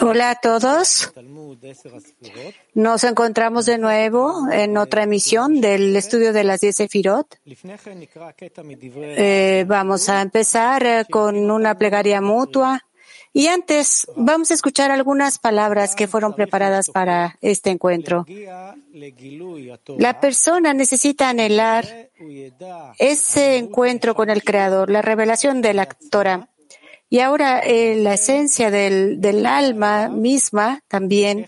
Hola a todos. Nos encontramos de nuevo en otra emisión del estudio de las 10 Sefirot. Eh, vamos a empezar eh, con una plegaria mutua. Y antes vamos a escuchar algunas palabras que fueron preparadas para este encuentro. La persona necesita anhelar ese encuentro con el Creador, la revelación de la Torah. Y ahora eh, la esencia del, alma misma también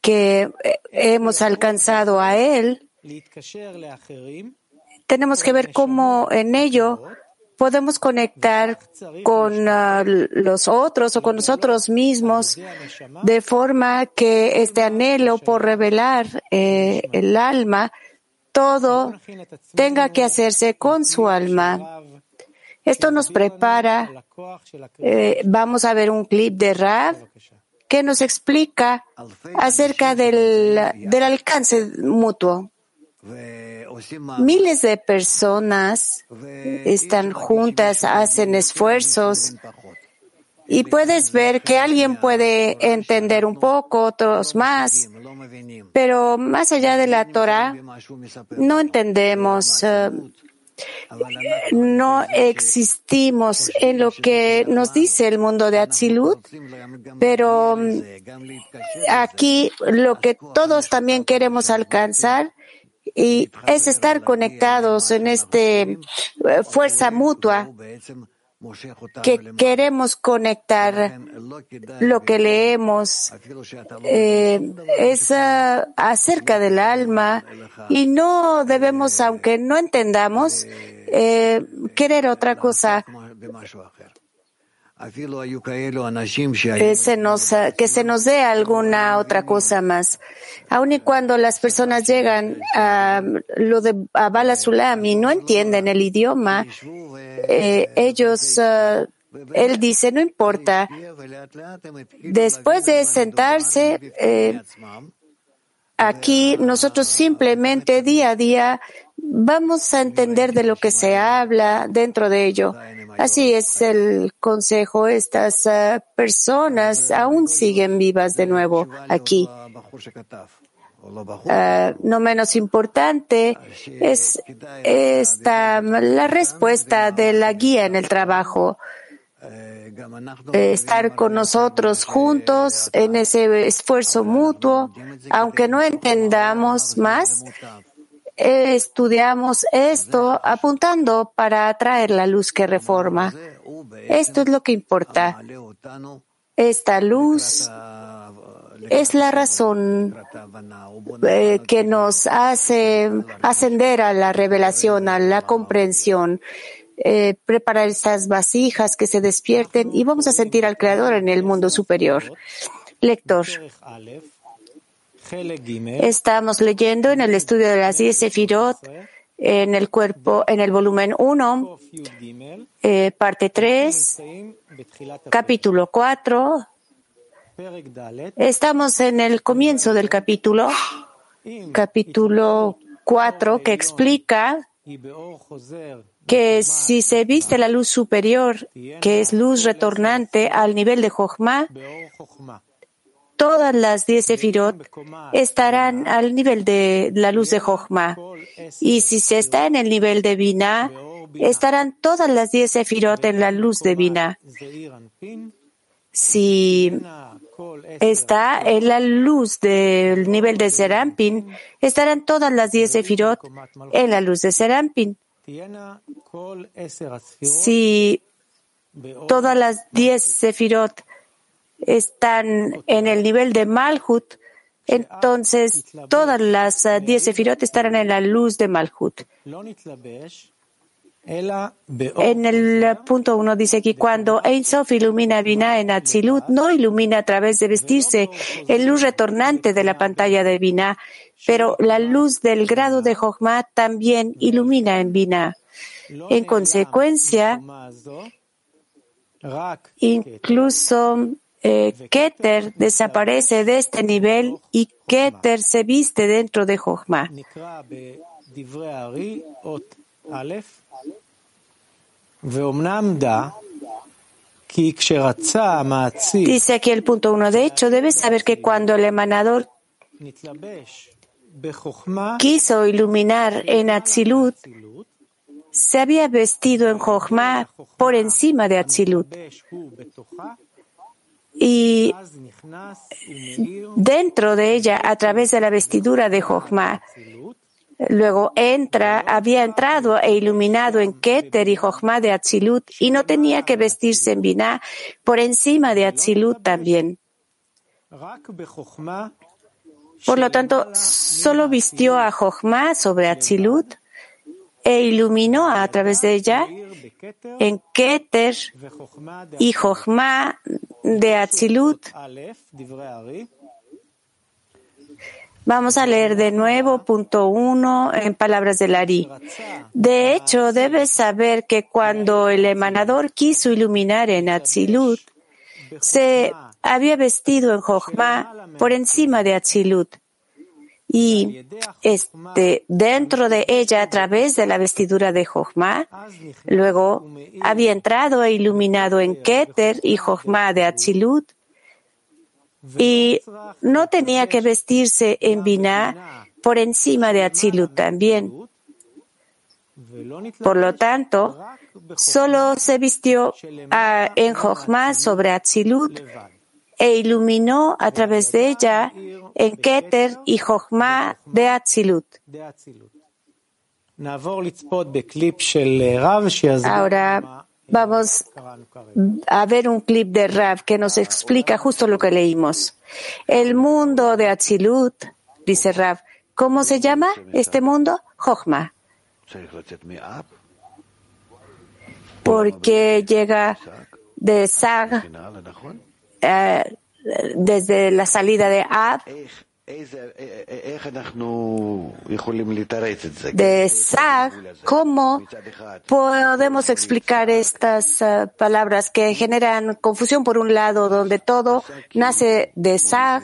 que eh, hemos alcanzado a Él, tenemos que ver cómo en ello podemos conectar con ah, los otros o con nosotros mismos de forma que este anhelo por revelar eh, el alma, todo tenga que hacerse con su alma. Esto nos prepara. Eh, vamos a ver un clip de Rav que nos explica acerca del, alcance mutuo. Miles de personas están juntas, hacen esfuerzos y puedes ver que alguien puede entender un poco, otros más, pero más allá de la Torah no entendemos, eh, no existimos en lo que nos dice el mundo de Atzilut, pero mm, aquí lo que todos también queremos alcanzar y es estar conectados en este eh, fuerza mutua que queremos conectar lo que leemos eh, es uh, acerca del alma y no debemos, aunque no entendamos, eh, querer otra cosa que se, nos, que se nos dé alguna otra cosa más. Aun y cuando las personas llegan a lo de a Bala y no entienden el idioma, eh, ellos, uh, él dice, no importa. Después de sentarse, eh, aquí nosotros simplemente día a día vamos a entender de lo que se habla dentro de ello. Así es el consejo. Estas uh, personas aún siguen vivas de nuevo aquí. Uh, no menos importante es esta, la respuesta de la guía en el trabajo. estar con nosotros juntos en ese esfuerzo mutuo, aunque no entendamos más, estudiamos esto apuntando para atraer la luz que reforma. Esto es lo que importa. Esta luz es la razón eh, que nos hace ascender a la revelación, a la comprensión, eh, preparar estas vasijas que se despierten y vamos a sentir al Creador en el mundo superior. Lector. Estamos leyendo en el estudio de las 10 Sefirot en el cuerpo, en el volumen 1, eh, parte 3, capítulo 4. Estamos en el comienzo del capítulo, capítulo 4, que explica que si se viste la luz superior, que es luz retornante al nivel de Jochma, todas las diez sefirot estarán al nivel de la luz de Jochma. Y si se está en el nivel de Binah, estarán todas las diez sefirot en la luz de Binah. Si está en la luz del nivel de Serampin, estarán todas las diez sefirot en la luz de Serampin. Si todas las diez sefirot están en el nivel de Malhut, entonces todas las eh, diez sefirot estarán en la luz de Malhut. En el punto uno dice que cuando Ein Sof ilumina Binah en Atzilut, no ilumina a través de vestirse en luz retornante de la pantalla de Binah, pero la luz del grado de Jochma también ilumina en Binah. En consecuencia, incluso eh, Keter desaparece de este nivel y Keter se viste dentro de Jochma. Dice aquí el punto uno. De hecho, debes saber que cuando el emanador quiso iluminar en Atzilut, se había vestido en Jochma por encima de Atzilut. Y dentro de ella, a través de la vestidura de Jochma, luego entra, había entrado e iluminado en Keter y Jochma de Atzilut y no tenía que vestirse en Binah por encima de Atzilut también. Por lo tanto, solo vistió a Jochma sobre Atzilut e iluminó a través de ella en Keter y Jochma de Atzilut. Vamos a leer de nuevo punto uno en palabras de Lari. De hecho, debes saber que cuando el emanador quiso iluminar en Atzilut, se había vestido en Jochma por encima de Atzilut y este, dentro de ella a través de la vestidura de Jochma. Luego había entrado e iluminado en Keter y Jochma de Atzilut y no tenía que vestirse en Binah por encima de Atzilut también. Por lo tanto, solo se vistió ah, en Jochma sobre Atzilut e iluminó a través de ella en Keter y Jochma de Atzilut. Ahora vamos a ver un clip de Rav que nos explica justo lo que leímos. El mundo de Atzilut, dice Rav, ¿cómo se llama este mundo? Jochma. Porque llega de Sag eh, desde la salida de Ab, de Sag, ¿cómo podemos explicar estas eh, palabras que generan confusión por un lado, donde todo nace de Sag,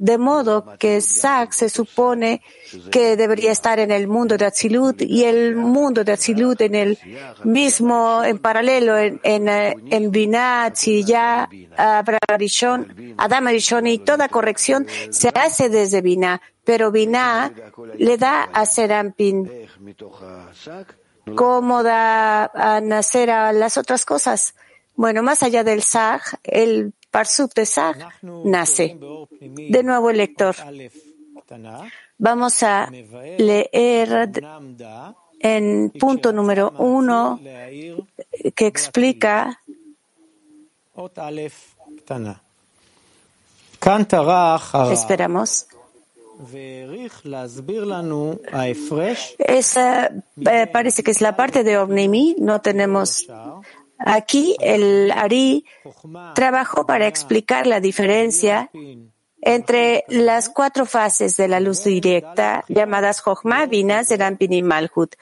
de modo que Sag se supone que debería estar en el mundo de Atzilut y el mundo de Atzilut en el mismo, en paralelo, en, en, en Binah, Tziyah, Adam Arishon y toda corrección se hace desde Binah, pero Binah le da a Serampin cómo da a nacer a las otras cosas. Bueno, más allá del Sag, el Parsuk de Sag nace. De nuevo el lector. Vamos a leer en punto número uno que explica Esperamos. Esa eh, parece que es la parte de Omnimi. No tenemos Aquí el Ari trabajó para explicar la diferencia entre las cuatro fases de la luz directa, llamadas Jochma, Binah, Serampin y Malhut,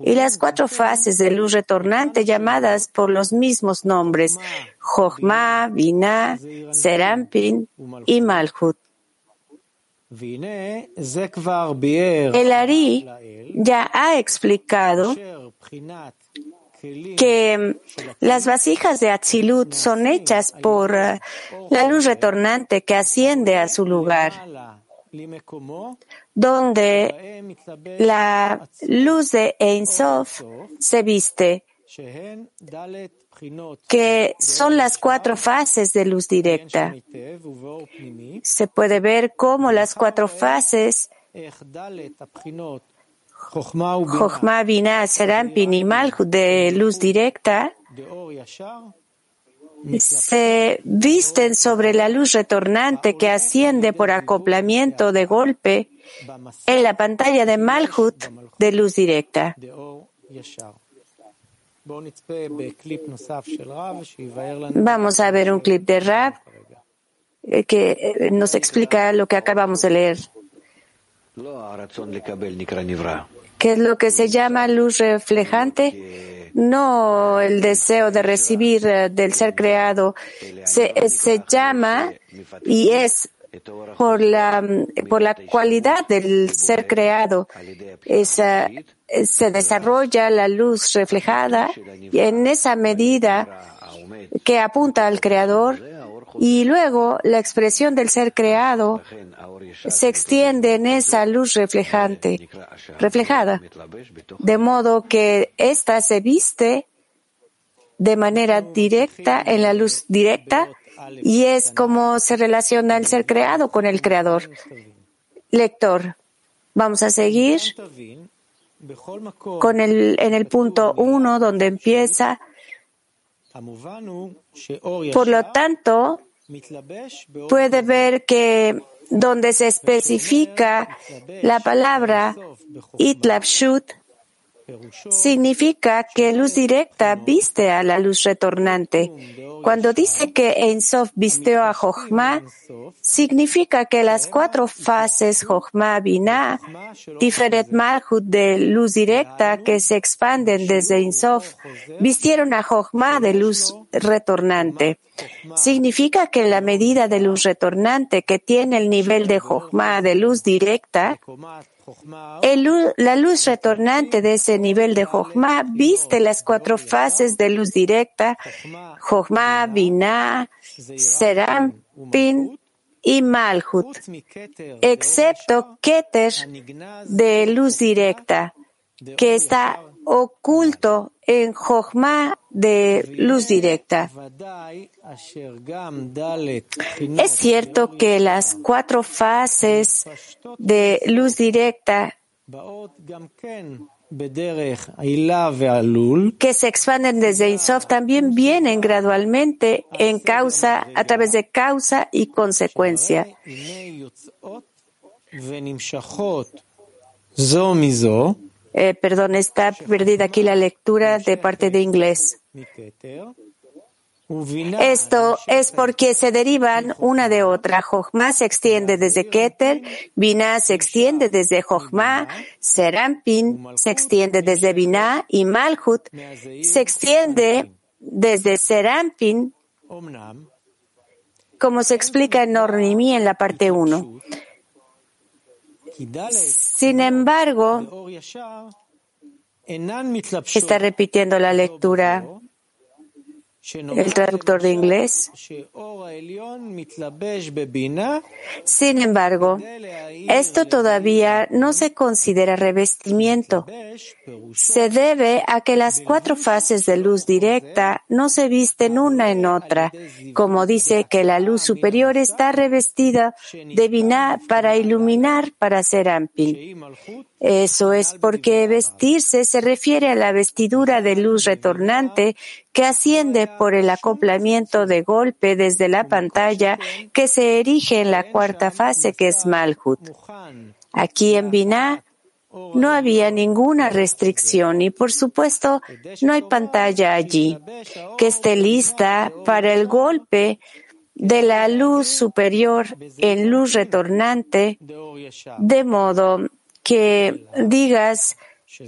y las cuatro fases de luz retornante, llamadas por los mismos nombres, Jochma, Binah, Serampin y Malhut. El Ari ya ha explicado que las vasijas de Atzilut son hechas por eh, la luz retornante que asciende a su lugar, donde la luz de Ein Sof se viste, que son las cuatro fases de luz directa. Se puede ver cómo las cuatro fases Jochma, Binah, Serampin y Malhut de luz directa. Se visten sobre la luz retornante que asciende por acoplamiento de golpe en la pantalla de Malhut de luz directa. Vamos a ver un clip de Rab eh, que eh, nos explica lo que acabamos de leer. ¿Qué es lo que se llama luz reflejante? No el deseo de recibir eh, del ser creado. Se, eh, se llama y es por la, por la cualidad del ser creado. Esa, se desarrolla la luz reflejada y en esa medida que apunta al Creador y luego la expresión del ser creado se extiende en esa luz reflejante, reflejada, de modo que ésta se viste de manera directa en la luz directa y es como se relaciona el ser creado con el creador. Lector, vamos a seguir con el, en el punto uno donde empieza. Por lo tanto, puede ver que donde se especifica la palabra itlabshut significa que luz directa viste a la luz retornante. Cuando dice que Ein Sof visteó a Jochma, significa que las cuatro fases Jochma, Binah, Tiferet Malchut de luz directa que se expanden desde Ein Sof, vistieron a Jochma de luz retornante. Significa que la medida de luz retornante que tiene el nivel de Jochma de luz directa, la luz retornante de ese nivel de Jochma viste las cuatro fases de luz directa, Jochma, Binah, Serampin y Malhut, excepto Keter de luz directa, que está oculto en Jochma de luz directa. Es cierto que las cuatro fases de luz directa que se expanden desde Insof también vienen gradualmente en causa, a través de causa y consecuencia. Eh, perdón, está perdida aquí la lectura de parte de inglés. Esto es porque se derivan una de otra. Jochma se extiende desde Keter, Binah se extiende desde Jochma, Serampin se extiende desde Binah y Malhut se extiende desde Serampin, como se explica en Ornimi en la parte 1. Sin embargo, está repitiendo la lectura el traductor de inglés. Sin embargo, esto todavía no se considera revestimiento. Se debe a que las cuatro fases de luz directa no se visten una en otra, como dice que la luz superior está revestida de Binah para iluminar para ser ampil. Eso es porque vestirse se refiere a la vestidura de luz retornante que asciende por el acoplamiento de golpe desde la pantalla que se erige en la cuarta fase que es Malhut. Aquí en Binah no había ninguna restricción y por supuesto no hay pantalla allí que esté lista para el golpe de la luz superior en luz retornante, de modo que digas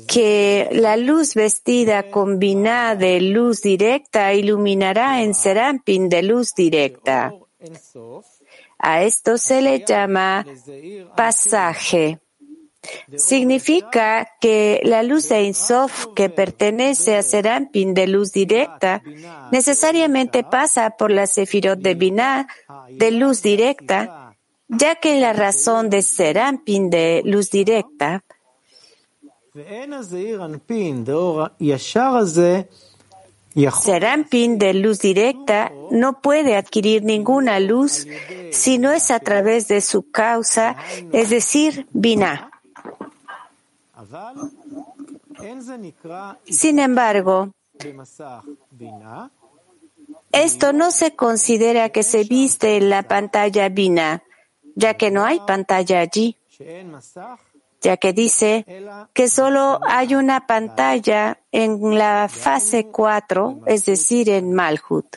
que la luz vestida combinada de luz directa iluminará en Serampin de luz directa. A esto se le llama pasaje. Significa que la luz de Insof que pertenece a Serampin de luz directa necesariamente pasa por la Sefirot de Binah de luz directa ya que la razón de ser Ampin de luz directa Serampin de luz directa no puede adquirir ninguna luz si no es a través de su causa, es decir, Binah. Sin embargo, esto no se considera que se viste en la pantalla Binah ya que no hay pantalla allí, ya que dice que solo hay una pantalla en la fase 4, es decir, en Malhut.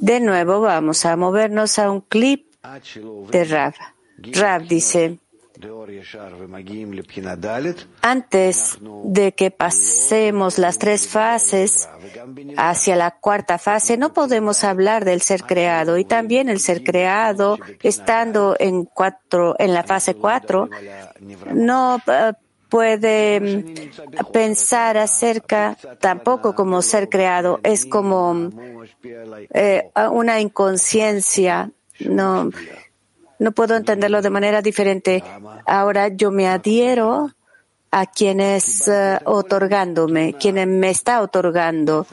De nuevo vamos a movernos a un clip de Rav. Rav dice, antes de que pasemos las tres fases hacia la cuarta fase, no podemos hablar del ser creado y también el ser creado, estando en cuatro, en la fase cuatro, no eh, puede mm, pensar acerca tampoco como ser creado, es como eh, una inconsciencia. No, no puedo entenderlo de manera diferente. Ahora yo me adhiero a quien es eh, otorgándome, quien me está otorgando,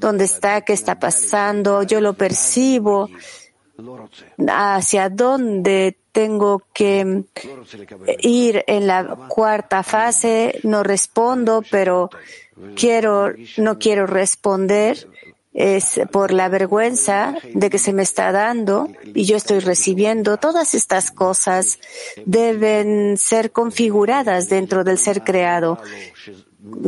dónde está, qué está pasando, yo lo percibo, hacia dónde tengo que ir en la cuarta fase, no respondo, pero quiero, no quiero responder es por la vergüenza de que se me está dando y yo estoy recibiendo. Todas estas cosas deben ser configuradas dentro del ser creado.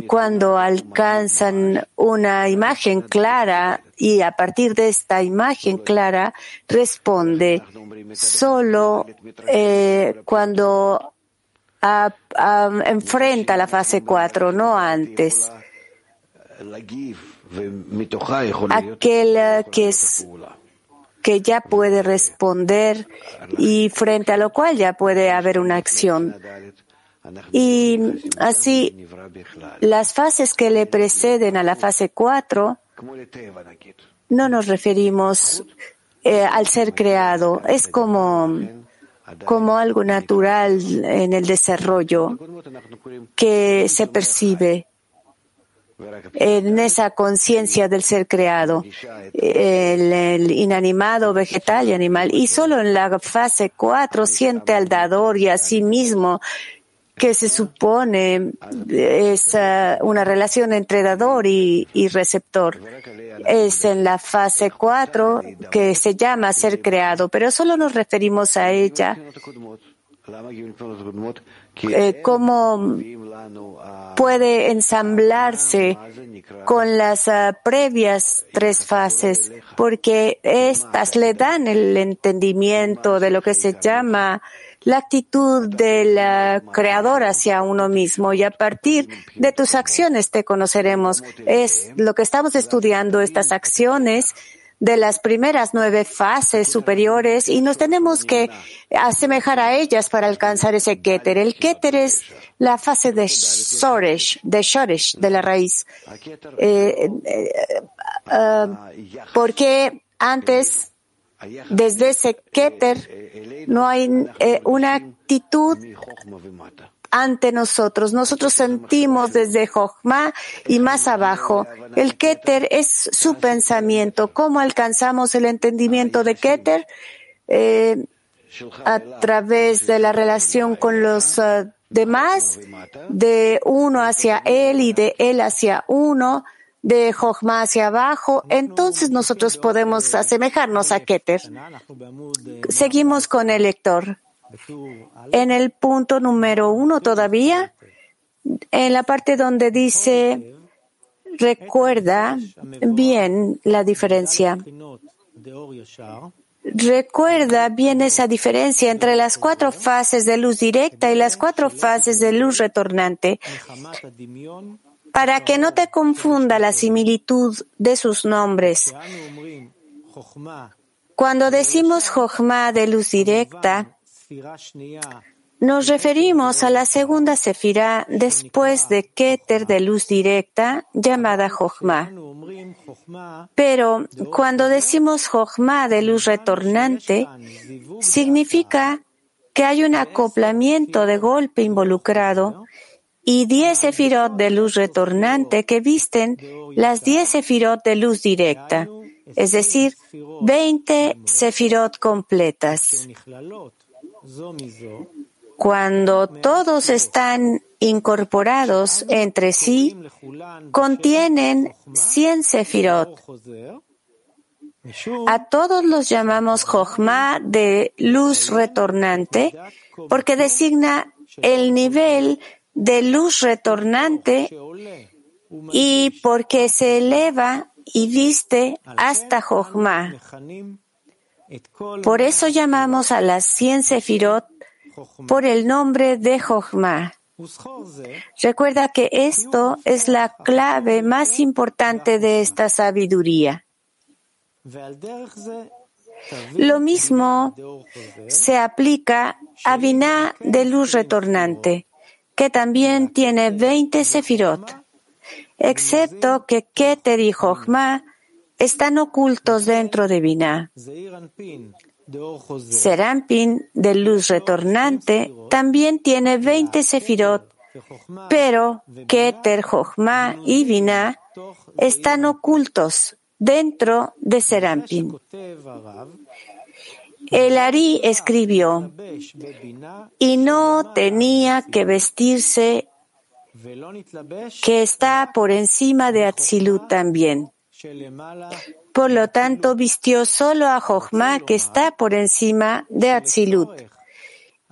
Cuando alcanzan una imagen clara y a partir de esta imagen clara responde solo eh, cuando enfrenta la fase 4, no antes aquel que es que ya puede responder y frente a lo cual ya puede haber una acción. Y así, las fases que le preceden a la fase 4 no nos referimos eh, al ser creado. Es como, como algo natural en el desarrollo que se percibe en esa conciencia del ser creado, el, inanimado, vegetal y animal. Y solo en la fase 4 siente al dador y a sí mismo que se supone es uh, una relación entre dador y, y, receptor. Es en la fase 4 que se llama ser creado, pero solo nos referimos a ella eh, cómo puede ensamblarse con las ah, previas tres fases, porque estas le dan el entendimiento de lo que se llama la actitud del ah, creador hacia uno mismo y a partir de tus acciones te conoceremos. Es lo que estamos estudiando, estas acciones de las primeras nueve fases superiores y nos tenemos que asemejar a ellas para alcanzar ese Keter. El Keter es la fase de Shoresh, de Shoresh, de la raíz. Eh, eh, eh, porque antes, desde ese Keter, no hay una actitud ante nosotros. Nosotros sentimos desde Jochma y más abajo. El Keter es su pensamiento. ¿Cómo alcanzamos el entendimiento de Keter? Eh, a través de la relación con los uh, demás, de uno hacia él y de él hacia uno, de Jochma hacia abajo, entonces nosotros podemos asemejarnos a Keter. Seguimos con el lector. En el punto número uno todavía, en la parte donde dice, recuerda bien la diferencia. Recuerda bien esa diferencia entre las cuatro fases de luz directa y las cuatro fases de luz retornante para que no te confunda la similitud de sus nombres. Cuando decimos Jochma de luz directa, nos referimos a la segunda sefirá después de Keter de luz directa llamada Jochma. Pero cuando decimos Jochma de luz retornante, significa que hay un acoplamiento de golpe involucrado y diez sefirot de luz retornante que visten las diez sefirot de luz directa, es decir, veinte sefirot completas. Cuando todos están incorporados entre sí, contienen 100 sefirot. A todos los llamamos Jochma de luz retornante porque designa el nivel de luz retornante y porque se eleva y viste hasta Jochma. Por eso llamamos a las cien sefirot por el nombre de Jochma. Recuerda que esto es la clave más importante de esta sabiduría. Lo mismo se aplica a Binah de luz retornante, que también tiene 20 sefirot, excepto que Keter y Jochma están ocultos dentro de Binah. Serampin, de luz retornante, también tiene 20 sefirot, pero Keter, Jochma y Binah están ocultos dentro de Serampin. El Ari escribió, y no tenía que vestirse que está por encima de Atzilut también. Por lo tanto, vistió solo a Jochma, que está por encima de Atzilut.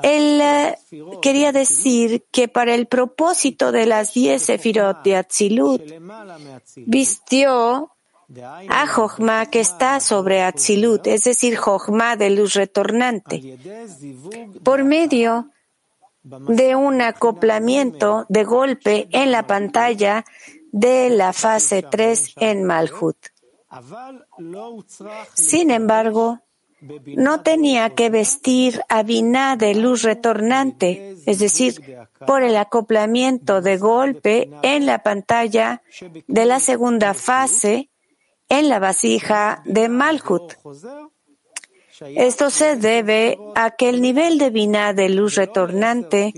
Él eh, quería decir que para el propósito de las diez sefirot de Atzilut, vistió a Jochma que está sobre Atzilut, es decir, Jochma de luz retornante, por medio de un acoplamiento de golpe en la pantalla de la fase 3 en Malhut. Sin embargo, no tenía que vestir a Binah de luz retornante, es decir, por el acoplamiento de golpe en la pantalla de la segunda fase en la vasija de Malhut. Esto se debe a que el nivel de Binah de luz retornante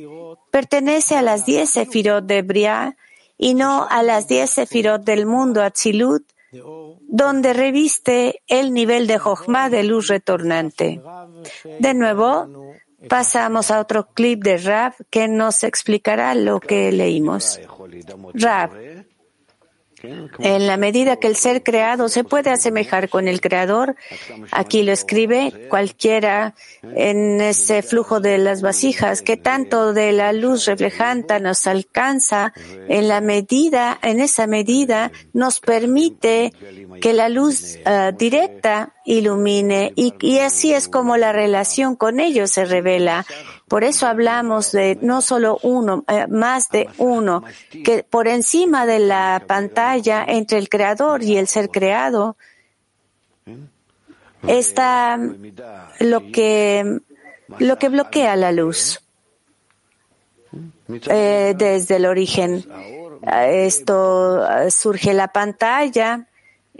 pertenece a las diez sefirot de Briah y no a las diez sefirot del mundo Atzilut, donde reviste el nivel de Jochma de luz retornante. De nuevo, pasamos a otro clip de Rab que nos explicará lo que leímos. Rab, en la medida que el ser creado se puede asemejar con el creador, aquí lo escribe cualquiera en ese flujo de las vasijas, que tanto de la luz reflejante nos alcanza en la medida, en esa medida nos permite que la luz eh, directa ilumine y, y así es como la relación con ellos se revela por eso hablamos de no solo uno, eh, más de uno, que por encima de la pantalla entre el creador y el ser creado está lo que, lo que bloquea la luz. Eh, desde el origen. Esto surge la pantalla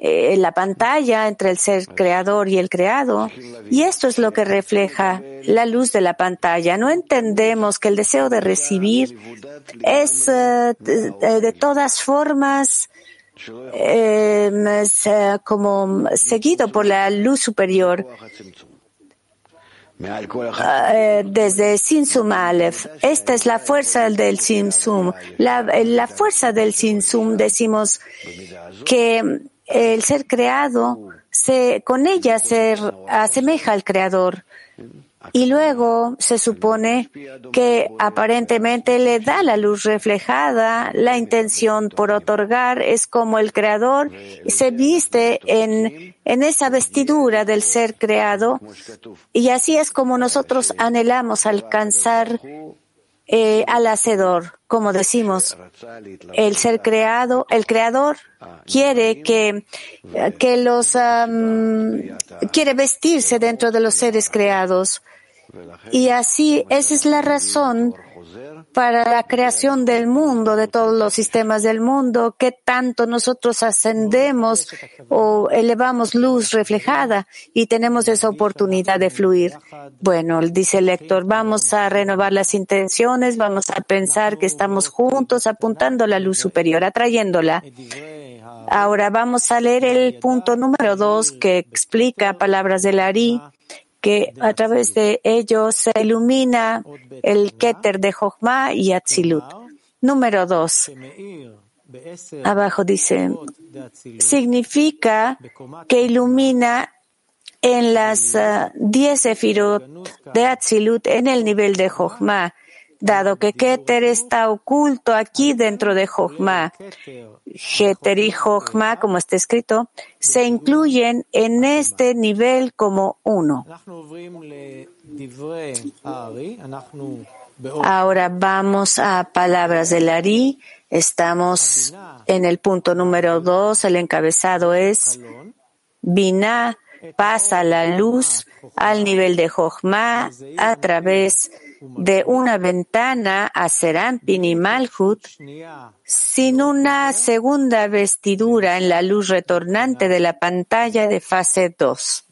eh, la pantalla entre el ser creador y el creado. Y esto es lo que refleja la luz de la pantalla. No entendemos que el deseo de recibir es eh, de, todas formas em, eh, como seguido por la luz superior. desde Sinsum Aleph. Esta es la fuerza del Sinsum. La, la fuerza del Sinsum decimos que el ser creado se, con ella se asemeja al creador. Y luego se supone que aparentemente le da la luz reflejada, la intención por otorgar es como el creador se viste en, en esa vestidura del ser creado y así es como nosotros anhelamos alcanzar eh, al hacedor, como decimos, el ser creado, el creador quiere que, que los, quiere vestirse dentro de los seres creados. Y así, esa es la razón para la creación del mundo, de todos los sistemas del mundo, que tanto nosotros ascendemos o elevamos luz reflejada y tenemos esa oportunidad de fluir. Bueno, dice el lector, vamos a renovar las intenciones, vamos a pensar que estamos juntos apuntando la luz superior, atrayéndola. Ahora vamos a leer el punto número dos que explica palabras del Ari que a través de ellos se ilumina el Keter de Jochma y Atzilut. Número dos. Abajo dice, significa que ilumina en las uh, diez sefirot de Atzilut en el nivel de Jochma dado que Keter está oculto aquí dentro de Jochma. Keter y Jochma, como está escrito, se incluyen en este nivel como uno. Ahora vamos a palabras del Ari. Estamos en el punto número dos. El encabezado es Binah pasa la luz al nivel de Jochma a través de de una ventana a Serampin y Malhut sin una segunda vestidura en la luz retornante de la pantalla de fase 2.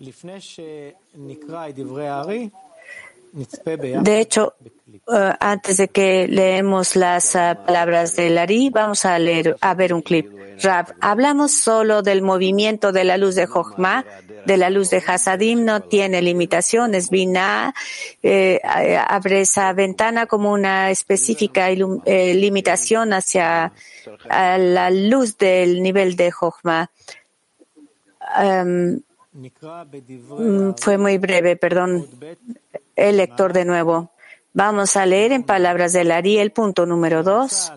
De hecho, eh, antes de que leemos las eh, palabras de Lari, vamos a leer, a ver un clip. Hablamos solo del movimiento de la luz de Jochma, de la luz de Hasadim, no tiene limitaciones. Binah eh, abre esa ventana como una específica limitación hacia la luz del nivel de Jochma. Em, mm, fue muy breve, perdón el lector de nuevo. Vamos a leer en palabras de Lari el punto número dos.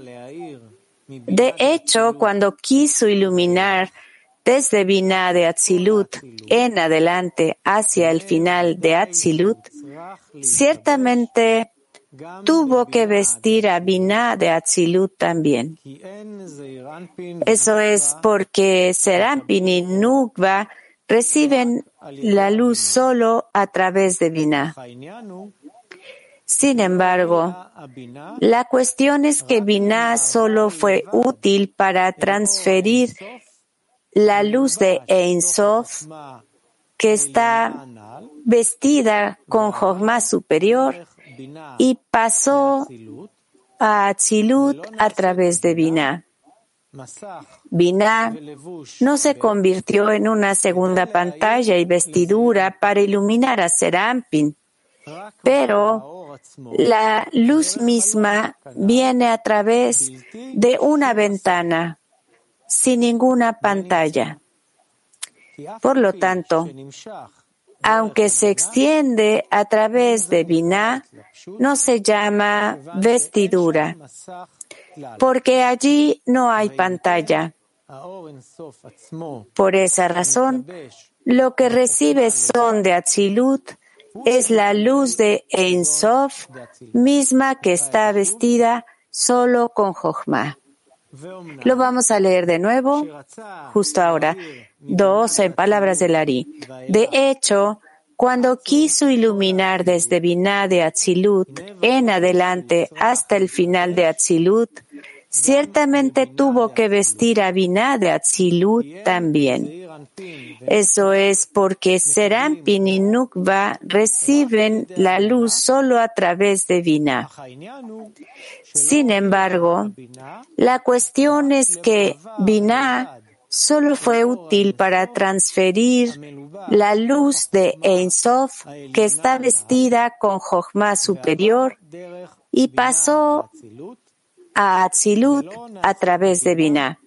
De hecho, cuando quiso iluminar desde Binah de Atzilut en adelante hacia el final de Atzilut, ciertamente tuvo que vestir a Binah de Atzilut también. Eso es porque Serampin y Nukba reciben la luz solo a través de Binah. Sin embargo, la cuestión es que Binah solo fue útil para transferir la luz de Ein Sof, que está vestida con Jochma superior, y pasó a Atzilut a través de Binah. Binah no se convirtió en una segunda pantalla y vestidura para iluminar a Serampin, pero la luz misma viene a través de una ventana, sin ninguna pantalla. Por lo tanto, aunque se extiende a través de Binah, no se llama vestidura, porque allí no hay pantalla. Por esa razón, lo que recibe son de Atzilut es la luz de Ein Sof, misma que está vestida solo con Jochma. Lo vamos a leer de nuevo, justo ahora. Dos en palabras de Lari. De hecho, cuando quiso iluminar desde Binah de Atzilut en adelante hasta el final de Atzilut, ciertamente tuvo que vestir a Binah de Atzilut también. Eso es porque Serampin y Nukba reciben la luz solo a través de Binah. Sin embargo, la cuestión es que Binah solo fue útil para transferir la luz de Ein Sof que está vestida con Jochma superior y pasó a Atzilut a través de Binah.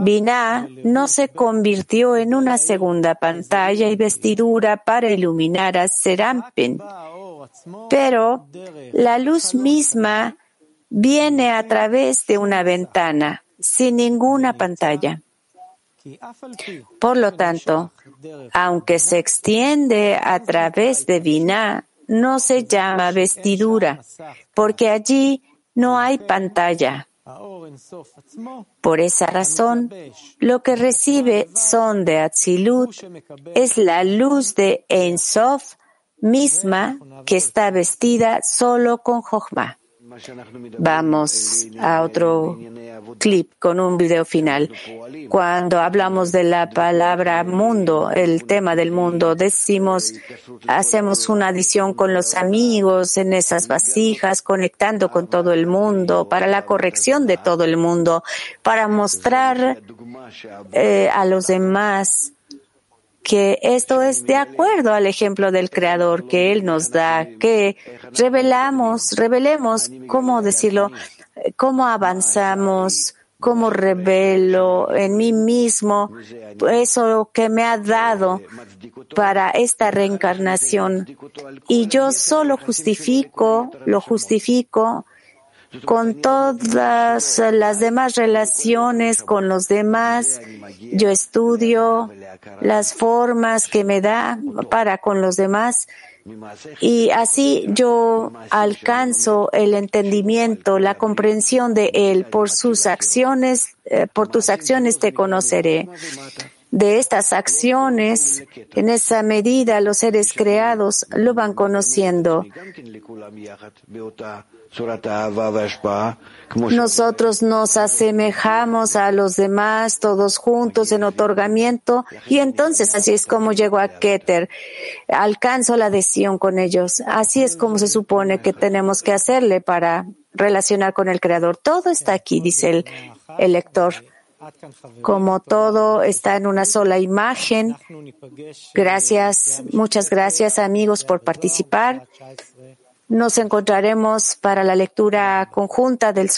Binah no se convirtió en una segunda pantalla y vestidura para iluminar a Serampin, pero la luz misma viene a través de una ventana, sin ninguna pantalla. Por lo tanto, aunque se extiende a través de Binah, no se llama vestidura, porque allí no hay pantalla. Por esa razón, lo que recibe son de Atzilut es la luz de Ein Sof misma que está vestida solo con Jochma. Vamos a otro clip con un video final. Cuando hablamos de la palabra mundo, el tema del mundo, decimos, hacemos una adición con los amigos en esas vasijas, conectando con todo el mundo, para la corrección de todo el mundo, para mostrar eh, a los demás que esto es de acuerdo al ejemplo del Creador que Él nos da, que revelamos, revelemos, ¿cómo decirlo? ¿Cómo avanzamos? ¿Cómo revelo en mí mismo eso que me ha dado para esta reencarnación? Y yo solo justifico, lo justifico con todas las demás relaciones con los demás. Yo estudio las formas que me da para con los demás y así yo alcanzo el entendimiento, la comprensión de Él. Por sus acciones, eh, por tus acciones te conoceré. de estas acciones, en esa medida los seres creados lo van conociendo. Nosotros nos asemejamos a los demás todos juntos en otorgamiento y entonces así es como llego a Keter. Alcanzo la adhesión con ellos. Así es como se supone que tenemos que hacerle para relacionar con el Creador. Todo está aquí, dice el, el lector. Como todo está en una sola imagen. Gracias, muchas gracias amigos por participar. Nos encontraremos para la lectura conjunta del